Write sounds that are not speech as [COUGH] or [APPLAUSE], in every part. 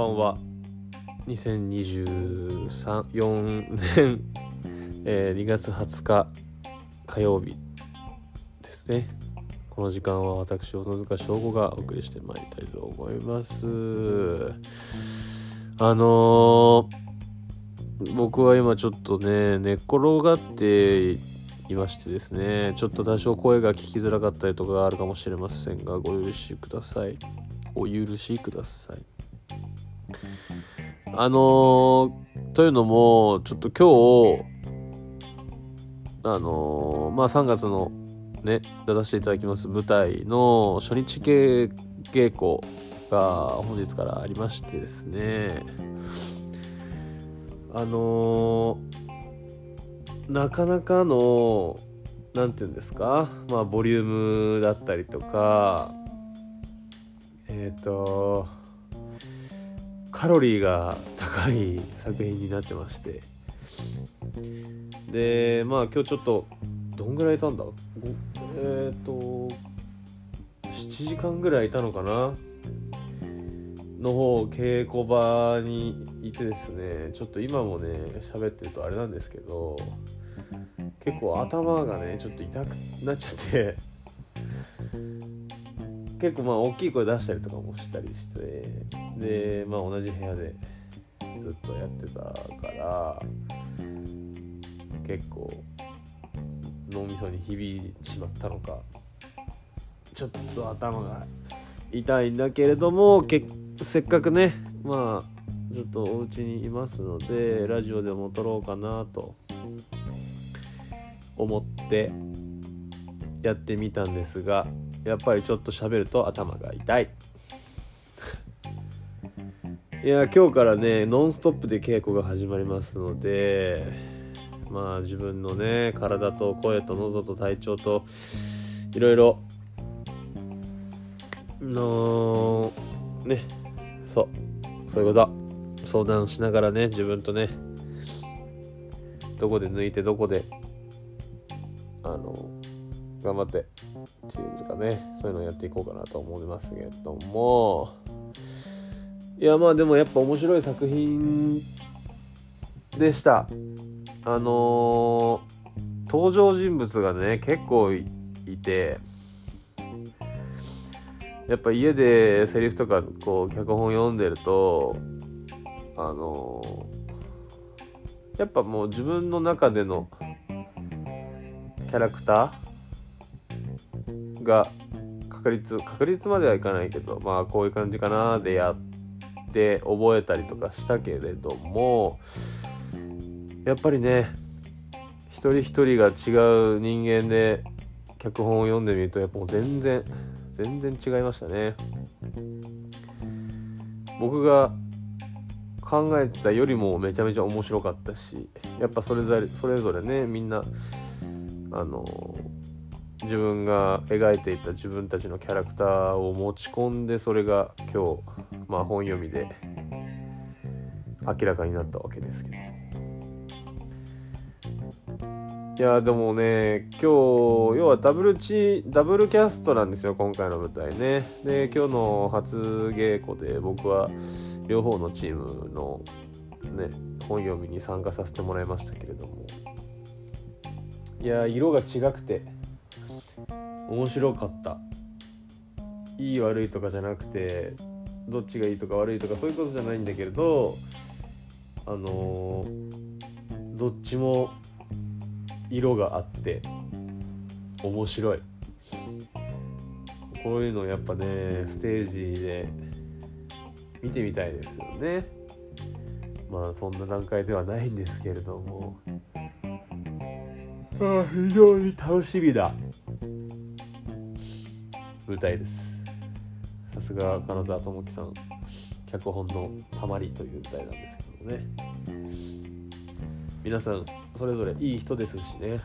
ばんは。2023年、[LAUGHS] えー2月20日火曜日ですね。この時間は私小野塚翔吾がお送りしてまいりたいと思います。あのー僕は今ちょっとね寝っ転がっていましてですねちょっと多少声が聞きづらかったりとかあるかもしれませんがご許しください。お許しください。あのーというのもちょっと今日あのーまあ3月のね出させていただきます舞台の初日稽稽古が本日からありましてですね。あのーなかなかのなんていうんですかまあボリュームだったりとかえっ、とカロリーが高い作品になってまして。でまあ今日ちょっとどんぐらいいたんだ？えっ、と7時間ぐらいいたのかな？の方稽古場にいてですねちょっと今もね喋ってるとあれなんですけど結構頭がねちょっと痛くなっちゃって。結構まあ大きい声出したりとかもしたりして。でまあ同じ部屋でずっとやってたから結構脳みそに響いてしまったのかちょっと頭が痛いんだけれどもけせっかくねまあちょっとお家にいますのでラジオでも撮ろうかなと思ってやってみたんですがやっぱりちょっと喋ると頭が痛い。いや今日からねノンストップで稽古が始まりますのでまあ自分のね体と声と喉と体調といろいろのねそうそういうこと相談しながらね自分とねどこで抜いてどこであの頑張ってっていうかねそういうのをやっていこうかなと思いますけれどもいやまあでもやっぱ面白い作品でした。あのー登場人物がね結構いてやっぱ家でセリフとかこう脚本読んでるとあのーやっぱもう自分の中でのキャラクターが確率確率まではいかないけどまあこういう感じかなでやって覚えたりとかしたけれどもやっぱりね一人一人が違う人間で脚本を読んでみるとやっぱもう全然全然違いましたね。僕が考えてたよりもめちゃめちゃ面白かったしやっぱそれぞれそれぞれねみんなあの自分が描いていた自分たちのキャラクターを持ち込んでそれが今日、まあ、本読みで明らかになったわけですけど。いやでもね今日要はダブルチダブルキャストなんですよ今回の舞台ね。で今日の初稽古で僕は両方のチームのね本読みに参加させてもらいましたけれども。いや色が違くて。面白かった。いい悪いとかじゃなくてどっちがいいとか悪いとかそういうことじゃないんだけれどあのーどっちも色があって面白い。こういうのやっぱねステージで見てみたいですよね。まあそんな段階ではないんですけれども。ああ非常に楽しみだ。舞台です。さすが金沢智樹さん脚本のたまりという舞台なんですけどもね。皆さんそれぞれいい人ですしね。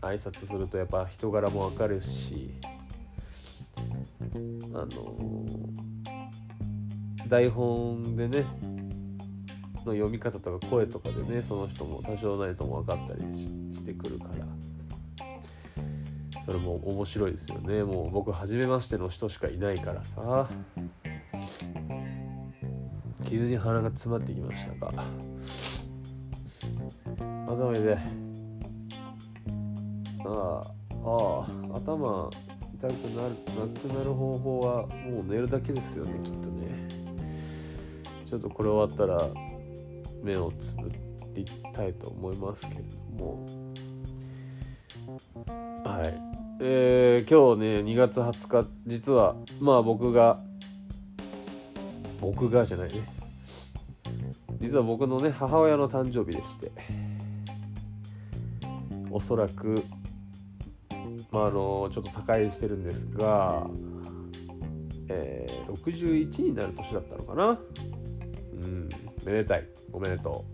挨拶するとやっぱ人柄もわかるしあの台本でねの読み方とか声とかでねその人も多少なりとも分かったりしてくるから。それも面白いですよね。もう僕初めましての人しかいないからさ。急に鼻が詰まってきましたか。頭でああああ頭痛くなるなくなる方法はもう寝るだけですよねきっとね。ちょっとこれ終わったら目をつぶりたいと思いますけれども。はい。えー、今日ね2月20日実はまあ僕が僕がじゃないね。実は僕のね母親の誕生日でして。おそらくまああのちょっと他界してるんですが、えー、61になる年だったのかな。うんめでたい。おめでと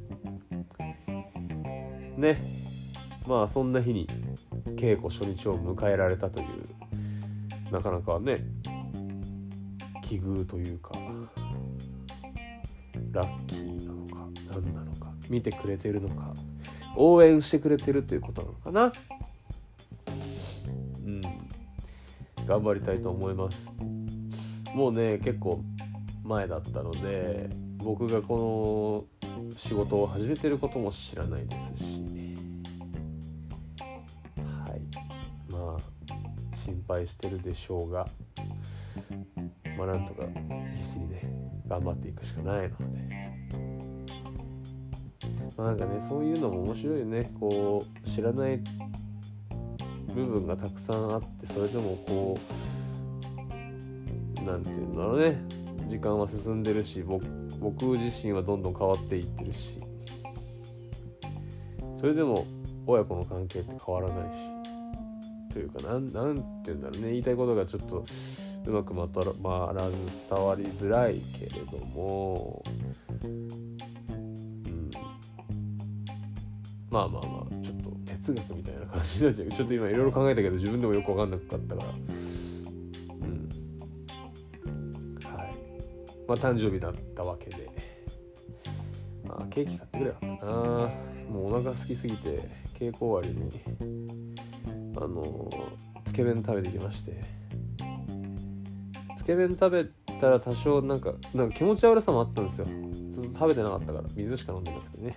う。ね。まあそんな日に稽古初日を迎えられたというなかなかね奇遇というかラッキーなのか何なのか見てくれてるのか応援してくれてるということなのかな。うん。頑張りたいと思います。もうね結構前だったので僕がこの仕事を始めてることも知らないですし心配してるでしょうがまあなんとか必死にね頑張っていくしかないので、まあ、なんかねそういうのも面白いね。こう知らない部分がたくさんあってそれでもこう何て言うんだろうね。時間は進んでるし僕僕自身はどんどん変わっていってるし。それでも親子の関係って変わらないし。というかなんなんて言うんだろうね。言いたいことがちょっとうまくまとまらず伝わりづらいけれども、うん、まあまあまあちょっと哲学みたいな感じになっちゃう。ちょっと今いろいろ考えたけど自分でもよく分かんなかったから。うん。はい。まあ誕生日だったわけで。まあケーキ買ってくれよかったな。もうお腹空きすぎて稽古終わりにあのつけ麺食べてきまして。つけ麺食べたら多少なんかなんか気持ち悪さもあったんですよ。ずっと食べてなかったから水しか飲んでなくてね。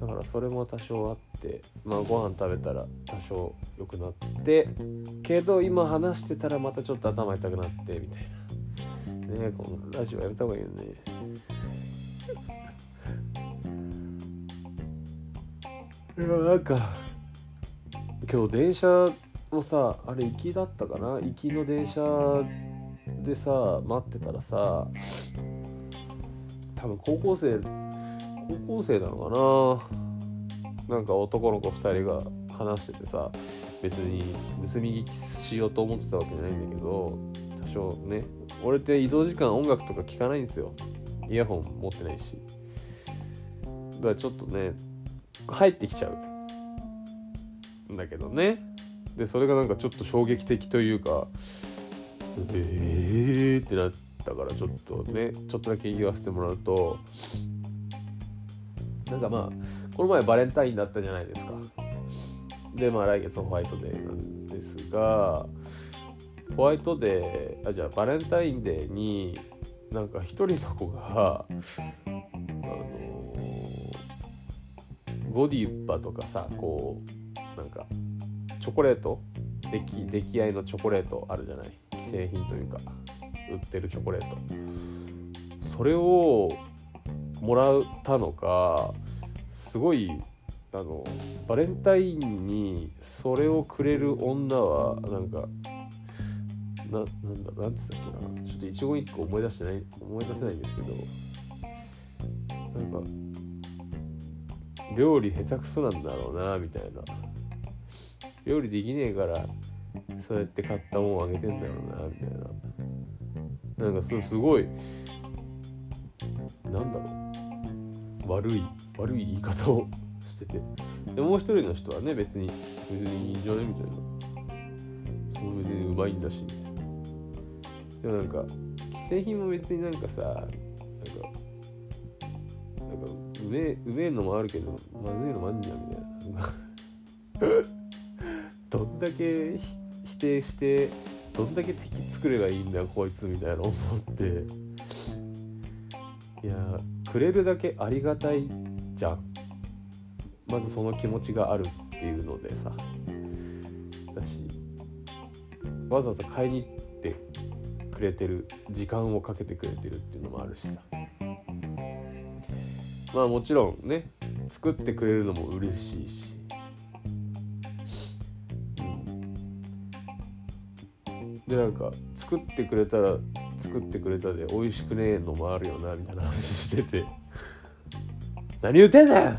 だからそれも多少あってまあご飯食べたら多少良くなってけど今話してたらまたちょっと頭痛くなってみたいな。ねこのラジオやめた方がいいよね。いやなんか今日電車もさあれ行きだったかな？行きの電車でさ待ってたらさ多分高校生高校生なのかな？なんか男の子2人が話しててさ別に盗み聞きしようと思ってたわけじゃないんだけど多少ね。俺って移動時間音楽とか聴かないんですよ。イヤホン持ってないし。だからちょっとね入ってきちゃう。んだけどね。でそれがなんかちょっと衝撃的というかえーってなったからちょっとねちょっとだけ言わせてもらうとなんかまあこの前バレンタインだったじゃないですか。でまあ来月のホワイトデーなんですがホワイトデーあじゃあバレンタインデーになんか一人の子があのゴディッパとかさこうなんかチョコレート？出来出来合いのチョコレート？あるじゃない？既製品というか売ってるチョコレート。それをもらったのかすごいあのバレンタインにそれをくれる女はなんかななんだなんつったっけな？ちょっと一言一個思い出してない思い出せないんですけどなんか料理下手くそなんだろうなみたいな。料理できねえからそうやって買ったもんあげてんだろうなみたいな。なんかそうすごいなんだろう。悪い悪い言い方を [LAUGHS] してて。でもう一人の人はね別に別にいいんじゃねみたいな。そう別にうまいんだし。でもなんか既製品も別になんかさなんかなんかうめえうめえのもあるけどまずいのもあんじゃんみたいな。だけ否定してどんだけ敵作ればいいんだよこいつみたいな思って。いやくれるだけありがたいじゃん。まずその気持ちがあるっていうのでさ。だしわざわざ買いに行ってくれてる時間をかけてくれてるっていうのもあるしさ。まあもちろんね作ってくれるのも嬉しいし、でなんか作ってくれたら作ってくれたで美味しくねえのもあるよなみたいな話してて。[LAUGHS] 何言ってんだよ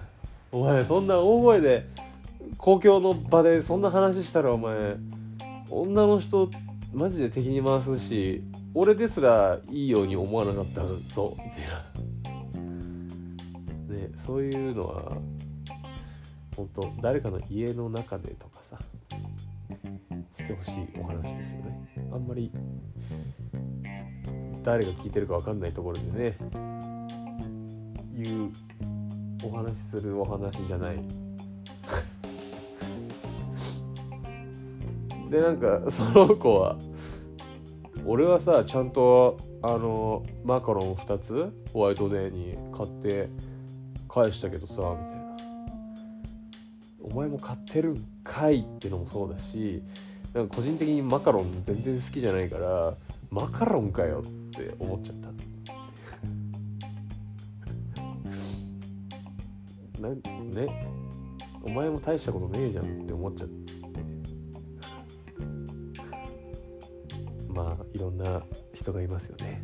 お前そんな大声で公共の場でそんな話したらお前女の人マジで敵に回すし俺ですらいいように思わなかったぞみたいな。ねそういうのは本当誰かの家の中でとかさしてほしいお話ですよねあんまり誰が聞いてるか分かんないところでね言うお話するお話じゃない。[LAUGHS] でなんかその子は俺はさちゃんとあのマカロン2つホワイトデーに買って返したけどさみたいな。お前も買ってるんかいってのもそうだしなんか個人的にマカロン全然好きじゃないからマカロンかよって思っちゃった。[LAUGHS] なねお前も大したことねえじゃんって思っちゃって。まあいろんな人がいますよね。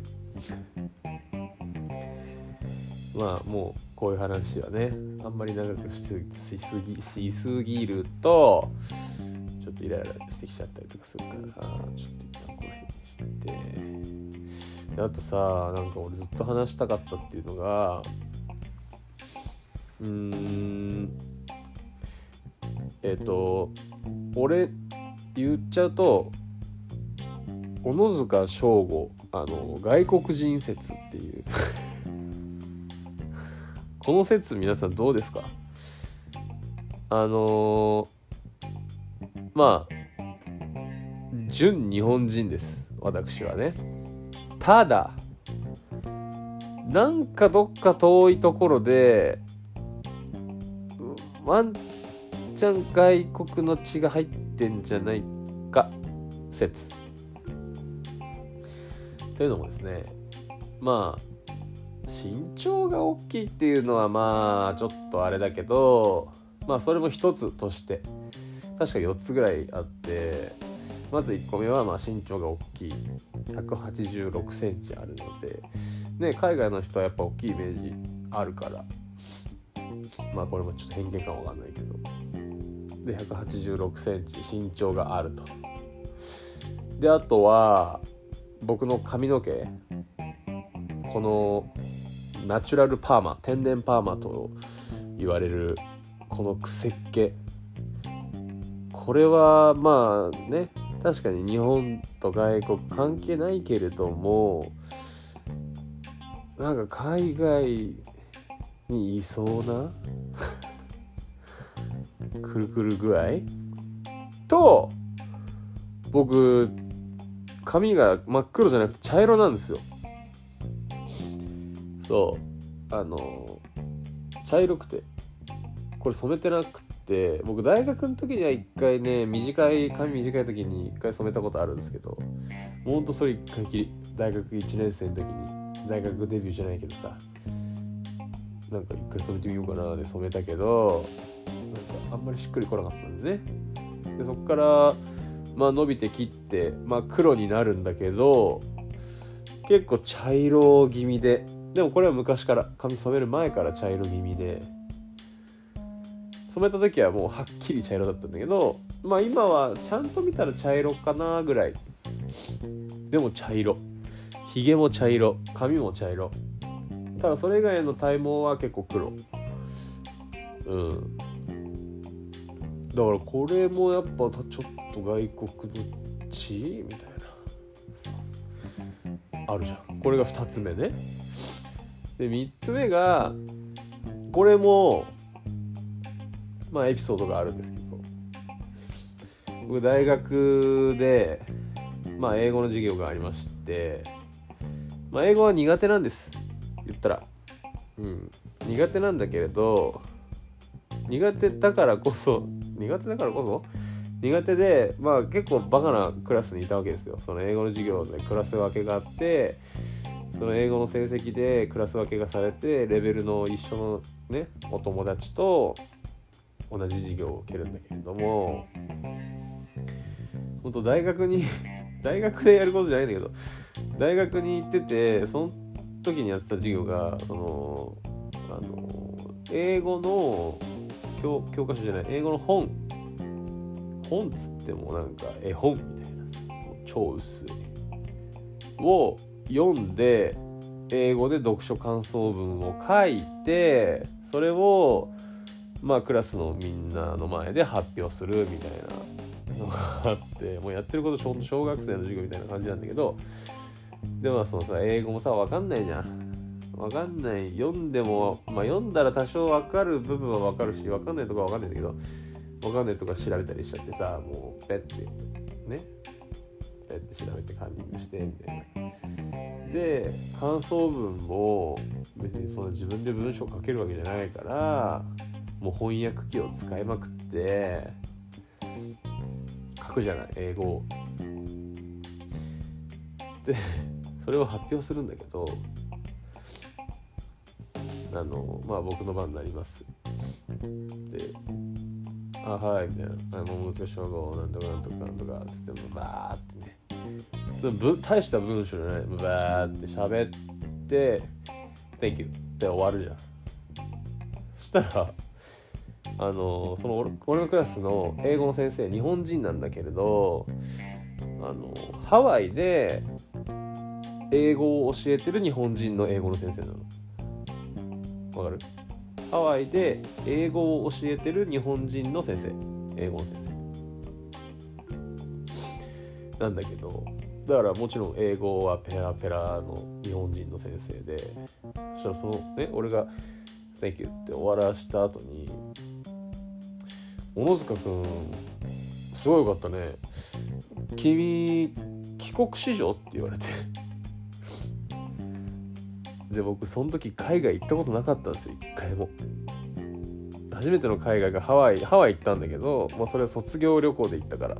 まあもうこういう話はねあんまり長くしすぎしすぎるとちょっとイライラしてきちゃったりとかするからちょっと一旦この辺にしてであとさなんか俺ずっと話したかったっていうのがうーんえっ、ー、と俺言っちゃうと小野塚翔吾あの外国人説っていう。この説皆さんどうですか？あのー、まあ純日本人です私はね。ただなんかどっか遠いところでワンチャン外国の血が入ってんじゃないか説。というのもですねまあ身長が大きいっていうのはまあちょっとあれだけどまあそれも一つとして確か4つぐらいあってまず1個目はま身長が大きい。186センチあるので、ね、海外の人はやっぱ大きいイメージあるから。まあこれもちょっと偏見かもわかんないけど。で186センチ身長があると。であとは僕の髪の毛。このナチュラルパーマ天然パーマと言われるこの癖っ気これはまあね確かに日本と外国関係ないけれどもなんか海外にいそうなくるくる具合？と僕髪が真っ黒じゃなくて茶色なんですよ。そう。あの茶色くてこれ染めてなくて僕大学の時には一回ね短い髪短い時に一回染めたことあるんですけどほんとそれ一回きり大学1年生の時に大学デビューじゃないけどさなんか一回染めてみようかなで染めたけどなんかあんまりしっくりこなかったんですね。でそっからまあ伸びて切ってまあ黒になるんだけど結構茶色気味ででもこれは昔から髪染める前から茶色気味で染めた時はもうはっきり茶色だったんだけどまあ今はちゃんと見たら茶色かなぐらい。でも茶色。ひげも茶色。髪も茶色。ただそれ以外の体毛は結構黒。うん。だからこれもやっぱちょっと外国の血みたいな。あるじゃん。これが2つ目ね。で3つ目がこれもまあエピソードがあるんですけど。僕大学でまあ英語の授業がありましてまあ英語は苦手なんです。言ったら、うん、苦手なんだけれど苦手だからこそ苦手だからこそ苦手でまあ結構バカなクラスにいたわけですよ。その英語の授業でクラス分けがあってその英語の成績でクラス分けがされてレベルの一緒のねお友達と同じ授業を受けるんだけれども本当大学に [LAUGHS] 大学でやることじゃないんだけど大学に行っててその時にやってた授業がそのあの英語の教教科書じゃない英語の本。本っつってもなんか絵本みたいな。超薄い。を読んで英語で読書感想文を書いてそれをまあクラスのみんなの前で発表するみたいなのがあってもうやってること小学生の授業みたいな感じなんだけどでもそのさ英語もさ分かんないじゃん。分かんない。読んでもまあ読んだら多少分かる部分は分かるし分かんないとこは分かんないんだけど分かんないとか調べたりしちゃってさもうペッてね。ペッて調べてカンニングしてみたいな。で感想文も別にその自分で文章書けるわけじゃないからもう翻訳機を使いまくって書くじゃない英語でそれを発表するんだけどあのまあ僕の番になります。であはいみたいな。あもう難しい称号なんとかなんとかなんとかっつってもバーってね。ぶ大した文章じゃない。バーって喋って Thank you って終わるじゃん。そしたらあのその俺のクラスの英語の先生日本人なんだけれどあのハワイで英語を教えてる日本人の英語の先生なの。わかる？ハワイで英語を教えてる日本人の先生。英語の先生。なんだけどだからもちろん英語はペラペラの日本人の先生でそしたらそのね俺が「Thank you」って終わらした後に小野塚君すごいよかったね。君帰国子女って言われて。[LAUGHS] で僕その時海外行ったことなかったんですよ一回も。初めての海外がハワイハワイ行ったんだけど、まあ、それは卒業旅行で行ったから。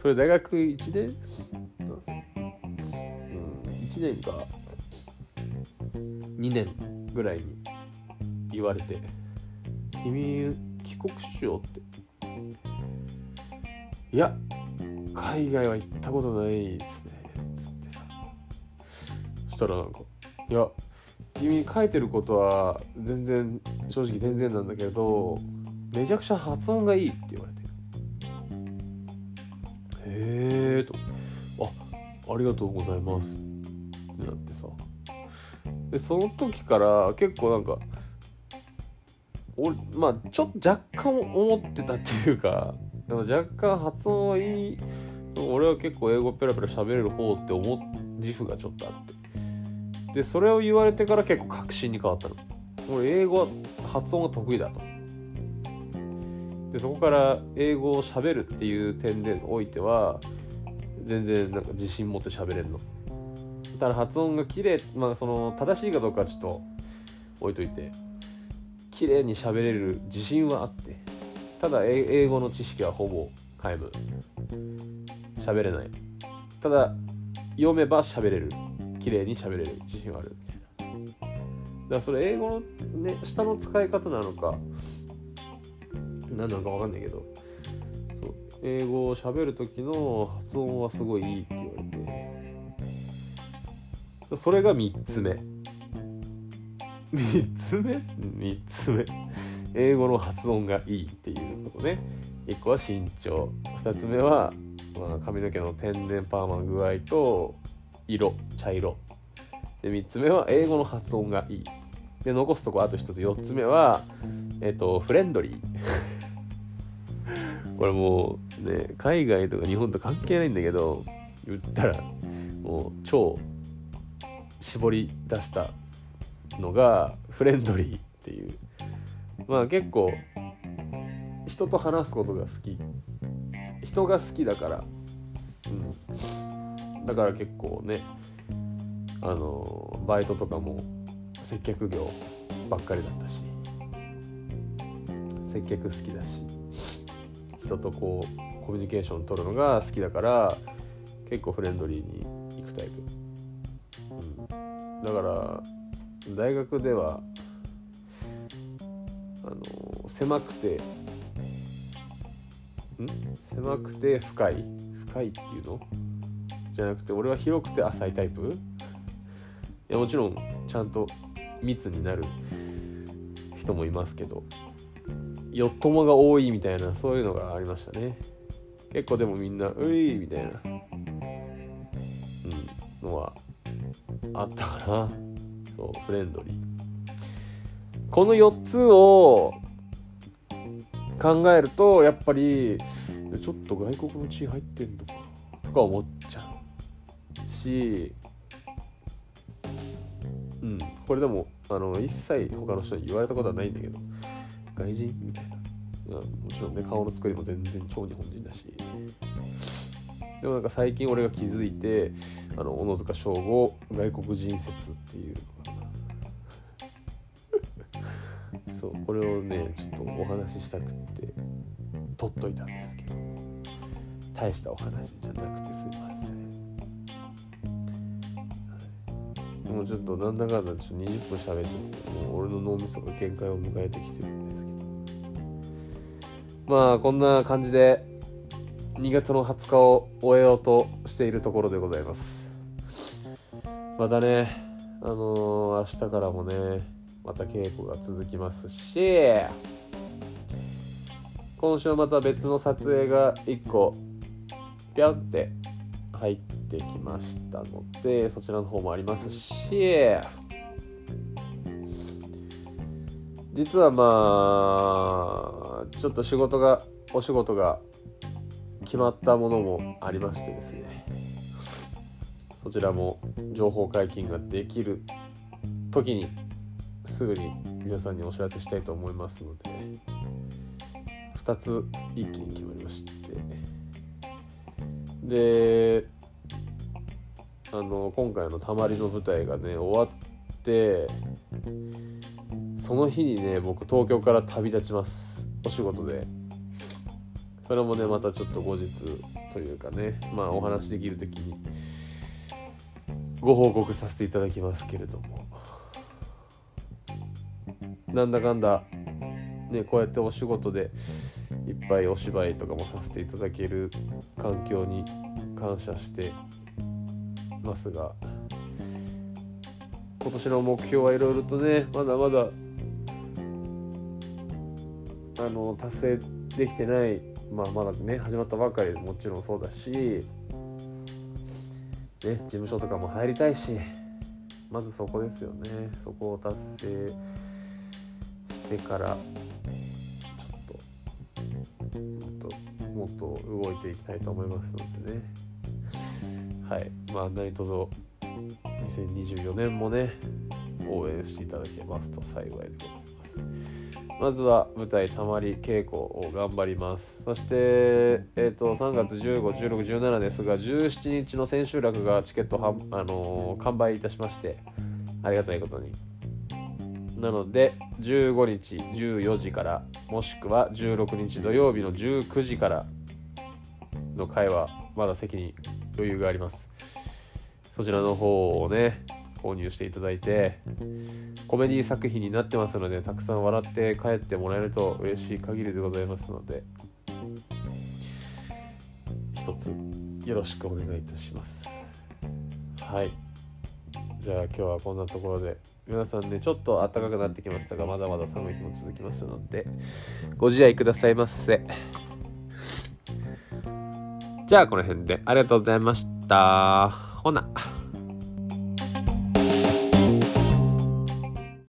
それ大学1年？うん。1年か。2年ぐらいに言われて「君国しよう」って。いや海外は行ったことないですね。つってさそしたらなんかいや君書いてることは全然正直全然なんだけどめちゃくちゃ発音がいいって言われて。へえと。あありがとうございます。ってなってさ。でその時から結構なんか俺まあちょっと若干思ってたっていうかでも若干発音はいい。俺は結構英語ペラペラ喋れる方って思う自負がちょっとあって。でそれを言われてから結構確信に変わったの。俺英語は発音が得意だと。でそこから英語をしゃべるっていう点でおいては全然なんか自信持って喋れるの。ただ発音が綺麗まあその正しいかどうかはちょっと置いといて。綺麗に喋れる自信はあってただ英語の知識はほぼ皆無喋れないただ読めば喋れる綺麗に喋れる自信はある。だからそれ英語のね、下の使い方なのか、何なのか分かんないけど、そう英語を喋る時の発音はすごいいいって言われて、それが3つ目。3つ目 ?3 つ目。英語の発音がいいっていうことね。1個は身長。2つ目は、まあ、髪の毛の天然パーマの具合と、色茶色で3つ目は英語の発音がいいで残すとこあと1つ4つ目はえっ、とフレンドリー [LAUGHS] これもうね海外とか日本と関係ないんだけど言ったらもう超絞り出したのがフレンドリーっていう。まあ結構人と話すことが好き。人が好きだから。うん。だから結構ねあのバイトとかも接客業ばっかりだったし。接客好きだし。人とこうコミュニケーション取るのが好きだから結構フレンドリーに行くタイプ、うん、だから大学ではあの狭くてん？狭くて深い？深いっていうの？じゃなくて俺は広くて浅いタイプ？いやもちろんちゃんと密になる人もいますけどよっともが多いみたいなそういうのがありましたね。結構でもみんな「うい!」みたいな、うん、のはあったかな。そうフレンドリー。この4つを考えるとやっぱりちょっと外国の血入ってんのかなとか思っちゃうしうんこれでもあの一切他の人に言われたことはないんだけど外人みたいな。うんもちろんね顔の作りも全然超日本人だし。でもなんか最近俺が気づいてあの小野塚翔吾外国人説っていうそうこれをねちょっとお話ししたくって取っといたんですけど。大したお話じゃなくてすいません。もうちょっとなんだかんだちょっと20分喋っててもう俺の脳みそが限界を迎えてきてるんですけど。まあこんな感じで2月の20日を終えようとしているところでございます。またねあのー、明日からもねまた稽古が続きますし今週また別の撮影が1個ピャンって入ってきましたのでそちらの方もありますし実はまあちょっと仕事がお仕事が決まったものもありましてですねそちらも情報解禁ができる時にすぐに皆さんにお知らせしたいと思いますので2つ一気に決まりまして。であの今回のたまりの舞台がね終わってその日にね僕東京から旅立ちます。お仕事で。それもねまたちょっと後日というかねまあお話できる時にご報告させていただきますけれども。なんだかんだねこうやってお仕事でいっぱいお芝居とかもさせていただける環境に感謝してますが今年の目標はいろいろとねまだまだあの達成できてないまあまだね始まったばかりもちろんそうだしね事務所とかも入りたいしまずそこですよね。そこを達成てからちょっともっともっと動いていきたいと思いますのでね。はい。まあ何卒2024年もね応援していただけますと幸いでございます。まずは舞台たまり稽古を頑張ります。そして、えーと、3月151617ですが17日の千秋楽がチケットは、あのー、完売いたしましてありがたいことに。なので15日14時からもしくは16日土曜日の19時からの回はまだ席に余裕があります。そちらの方をね購入していただいてコメディ作品になってますのでたくさん笑って帰ってもらえると嬉しい限りでございますので一つよろしくお願いいたします。はい。じゃあ今日はこんなところで。皆さんねちょっと暖かくなってきましたがまだまだ寒い日も続きますのでご自愛くださいませ。じゃあこの辺でありがとうございました。ほな。